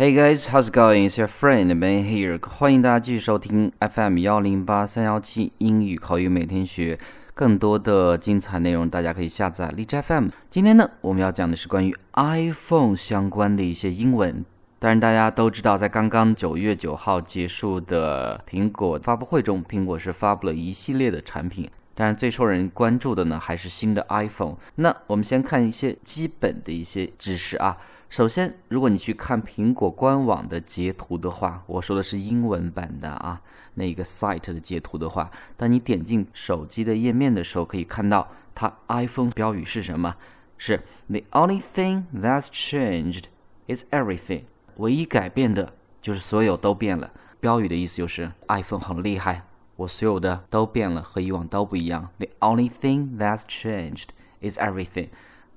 Hey guys, how's going? is your friend Ben here. 欢迎大家继续收听 FM 幺零八三幺七英语口语每天学。更多的精彩内容，大家可以下载荔枝 FM。今天呢，我们要讲的是关于 iPhone 相关的一些英文。当然，大家都知道，在刚刚九月九号结束的苹果发布会中，苹果是发布了一系列的产品。当然，最受人关注的呢，还是新的 iPhone。那我们先看一些基本的一些知识啊。首先，如果你去看苹果官网的截图的话，我说的是英文版的啊，那一个 site 的截图的话，当你点进手机的页面的时候，可以看到它 iPhone 标语是什么？是 The only thing that's changed is everything。唯一改变的就是所有都变了。标语的意思就是 iPhone 很厉害。我所有的都变了，和以往都不一样。The only thing that's changed is everything。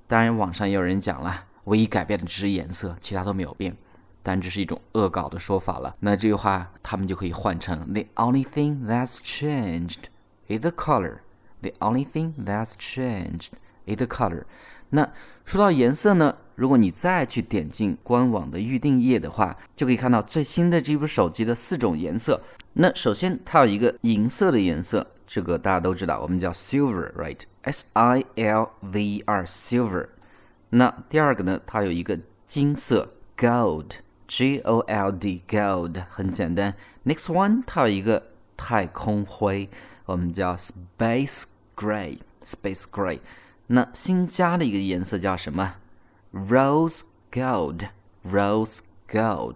当然，网上也有人讲了，唯一改变的只是颜色，其他都没有变。但这是一种恶搞的说法了。那这句话他们就可以换成：The only thing that's changed is the color。The only thing that's changed it color。那说到颜色呢？如果你再去点进官网的预定页的话，就可以看到最新的这部手机的四种颜色。那首先它有一个银色的颜色，这个大家都知道，我们叫 silver，right？S I L V E R，silver。那第二个呢，它有一个金色，gold，G O L D，gold，很简单。Next one，它有一个太空灰，我们叫 space gray，space gray。那新加的一个颜色叫什么？Rose gold，rose gold，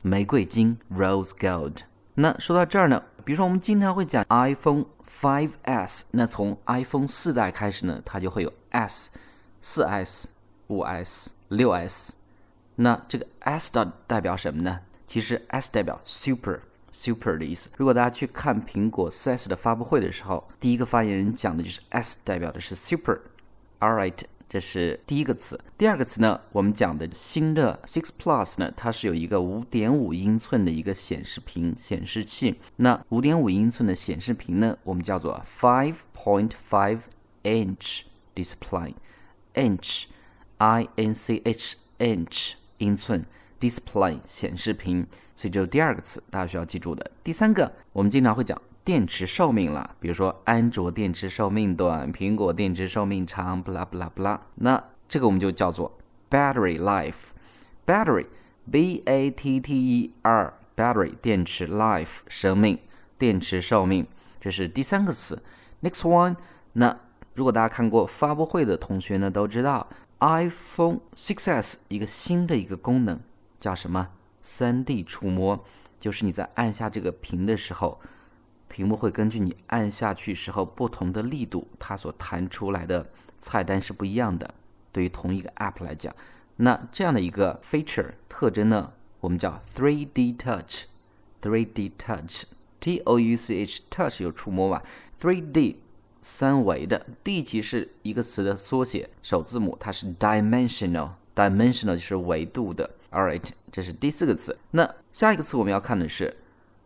玫瑰金，rose gold。那说到这儿呢，比如说我们经常会讲 iPhone 5S，那从 iPhone 四代开始呢，它就会有 S、四 S、五 S、六 S。那这个 S 的代表什么呢？其实 S 代表 super，super 的意思。如果大家去看苹果 4S 的发布会的时候，第一个发言人讲的就是 S 代表的是 super。All right。这是第一个词，第二个词呢？我们讲的新的 Six Plus 呢，它是有一个五点五英寸的一个显示屏显示器。那五点五英寸的显示屏呢，我们叫做 Five Point Five Inch Display，Inch，I N C H Inch 英寸 Display 显示屏。所以这是第二个词，大家需要记住的。第三个，我们经常会讲。电池寿命了，比如说安卓电池寿命短，苹果电池寿命长，不啦不啦不啦。那这个我们就叫做 battery life，battery，b a t t e r，battery 电池 life 生命，电池寿命，这是第三个词。Next one，那如果大家看过发布会的同学呢，都知道 iPhone 6s 一个新的一个功能叫什么？3D 触摸，就是你在按下这个屏的时候。屏幕会根据你按下去时候不同的力度，它所弹出来的菜单是不一样的。对于同一个 App 来讲，那这样的一个 feature 特征呢，我们叫 3D Touch。3D Touch，T O U C H，Touch 有触摸吧？3D 三维的，D 其实是一个词的缩写，首字母它是 dimensional，dimensional 就是维度的。All right，这是第四个词。那下一个词我们要看的是。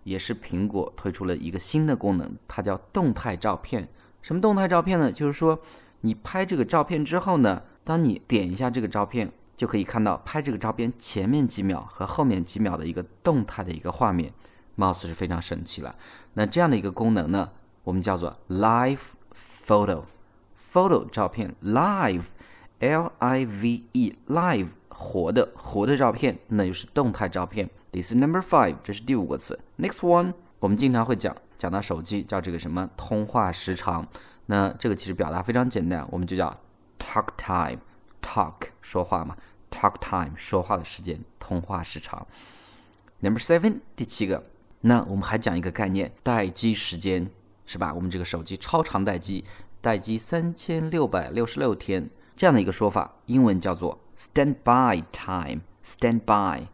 也是苹果推出了一个新的功能，它叫动态照片。什么动态照片呢？就是说，你拍这个照片之后呢，当你点一下这个照片，就可以看到拍这个照片前面几秒和后面几秒的一个动态的一个画面，貌似是非常神奇了。那这样的一个功能呢，我们叫做 Live Photo，Photo 照片，Live，L I V E，Live 活的活的照片，那就是动态照片。This is number five，这是第五个词。Next one，我们经常会讲讲到手机叫这个什么通话时长。那这个其实表达非常简单，我们就叫 talk time，talk 说话嘛，talk time 说话的时间，通话时长。Number seven，第七个。那我们还讲一个概念，待机时间是吧？我们这个手机超长待机，待机三千六百六十六天这样的一个说法，英文叫做 standby time，standby。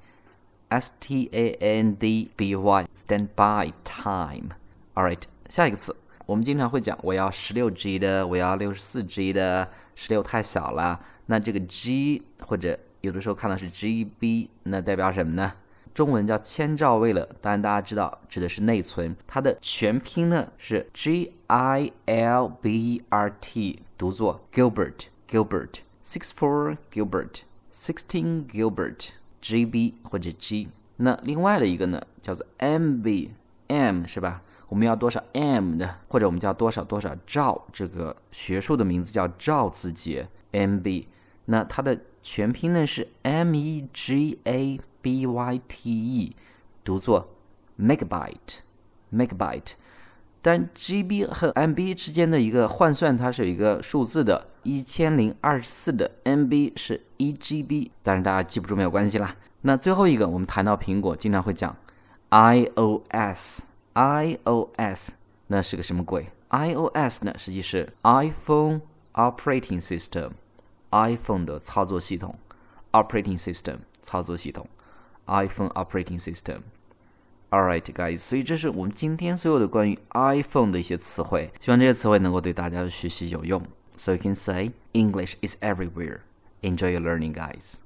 S T A N D B Y standby time. All right，下一个词，我们经常会讲我要十六 G 的，我要六十四 G 的，十六太小了。那这个 G 或者有的时候看到是 GB，那代表什么呢？中文叫千兆位了，当然大家知道指的是内存。它的全拼呢是 G I L B E R T，读作 Gilbert Gilbert six four Gilbert sixteen Gilbert。GB 或者 G。那另外的一个呢，叫做 MB，M 是吧？我们要多少 M 的，或者我们叫多少多少兆，这个学术的名字叫兆字节 MB。那它的全拼呢是 M E G A B Y T E，读作 megabyte，megabyte。但 GB 和 MB 之间的一个换算，它是有一个数字的，一千零二十四的 MB 是一 GB，但是大家记不住没有关系啦。那最后一个，我们谈到苹果，经常会讲 iOS，iOS 那是个什么鬼？iOS 呢，实际是 iPhone Operating System，iPhone 的操作系统，Operating System 操作系统，iPhone Operating System。All right, guys，所以这是我们今天所有的关于 iPhone 的一些词汇，希望这些词汇能够对大家的学习有用。So you can say English is everywhere. Enjoy your learning, guys.